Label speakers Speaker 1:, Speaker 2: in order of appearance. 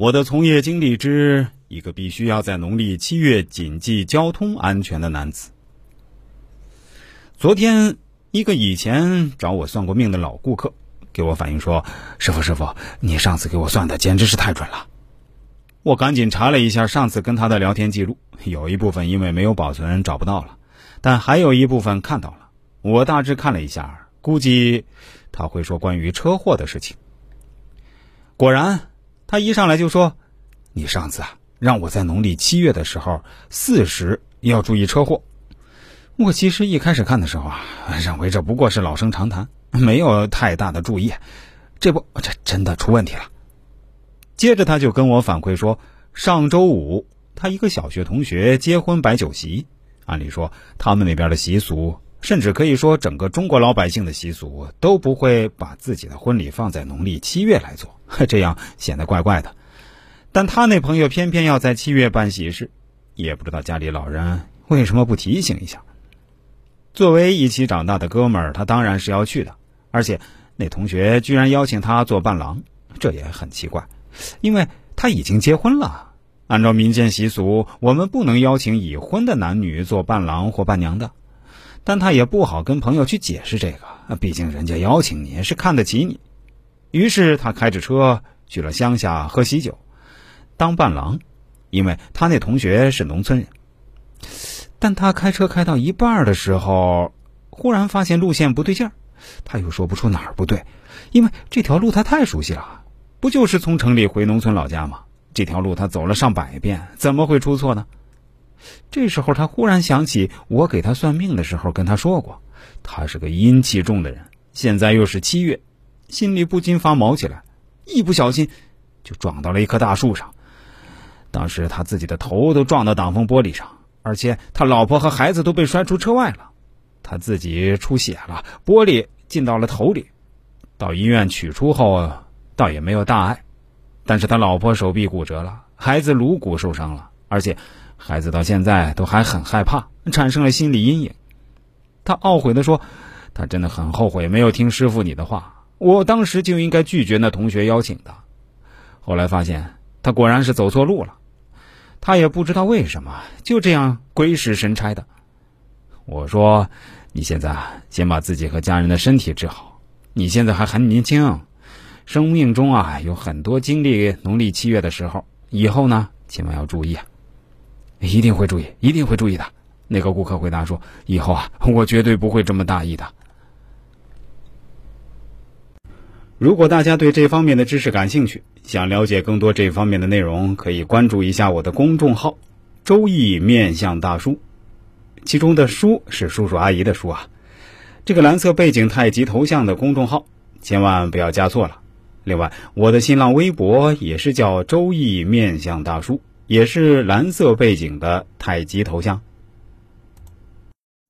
Speaker 1: 我的从业经历之一个必须要在农历七月谨记交通安全的男子。昨天，一个以前找我算过命的老顾客给我反映说：“师傅，师傅，你上次给我算的简直是太准了。”我赶紧查了一下上次跟他的聊天记录，有一部分因为没有保存找不到了，但还有一部分看到了。我大致看了一下，估计他会说关于车祸的事情。果然，他一上来就说：“你上次啊，让我在农历七月的时候巳时要注意车祸。”我其实一开始看的时候啊，认为这不过是老生常谈，没有太大的注意。这不，这真的出问题了。接着他就跟我反馈说，上周五他一个小学同学结婚摆酒席，按理说他们那边的习俗，甚至可以说整个中国老百姓的习俗，都不会把自己的婚礼放在农历七月来做，这样显得怪怪的。但他那朋友偏偏要在七月办喜事，也不知道家里老人为什么不提醒一下。作为一起长大的哥们儿，他当然是要去的。而且那同学居然邀请他做伴郎，这也很奇怪，因为他已经结婚了。按照民间习俗，我们不能邀请已婚的男女做伴郎或伴娘的。但他也不好跟朋友去解释这个，毕竟人家邀请你是看得起你。于是他开着车去了乡下喝喜酒，当伴郎，因为他那同学是农村人。但他开车开到一半的时候，忽然发现路线不对劲儿，他又说不出哪儿不对，因为这条路他太熟悉了，不就是从城里回农村老家吗？这条路他走了上百遍，怎么会出错呢？这时候他忽然想起我给他算命的时候跟他说过，他是个阴气重的人，现在又是七月，心里不禁发毛起来，一不小心就撞到了一棵大树上，当时他自己的头都撞到挡风玻璃上。而且他老婆和孩子都被摔出车外了，他自己出血了，玻璃进到了头里，到医院取出后倒也没有大碍，但是他老婆手臂骨折了，孩子颅骨受伤了，而且孩子到现在都还很害怕，产生了心理阴影。他懊悔地说：“他真的很后悔没有听师傅你的话，我当时就应该拒绝那同学邀请的。后来发现他果然是走错路了。”他也不知道为什么就这样鬼使神差的。我说：“你现在先把自己和家人的身体治好。你现在还很年轻，生命中啊有很多经历农历七月的时候。以后呢，千万要注意！一定会注意，一定会注意的。”那个顾客回答说：“以后啊，我绝对不会这么大意的。”如果大家对这方面的知识感兴趣，想了解更多这方面的内容，可以关注一下我的公众号“周易面相大叔”，其中的“叔”是叔叔阿姨的“叔”啊。这个蓝色背景太极头像的公众号，千万不要加错了。另外，我的新浪微博也是叫“周易面相大叔”，也是蓝色背景的太极头像。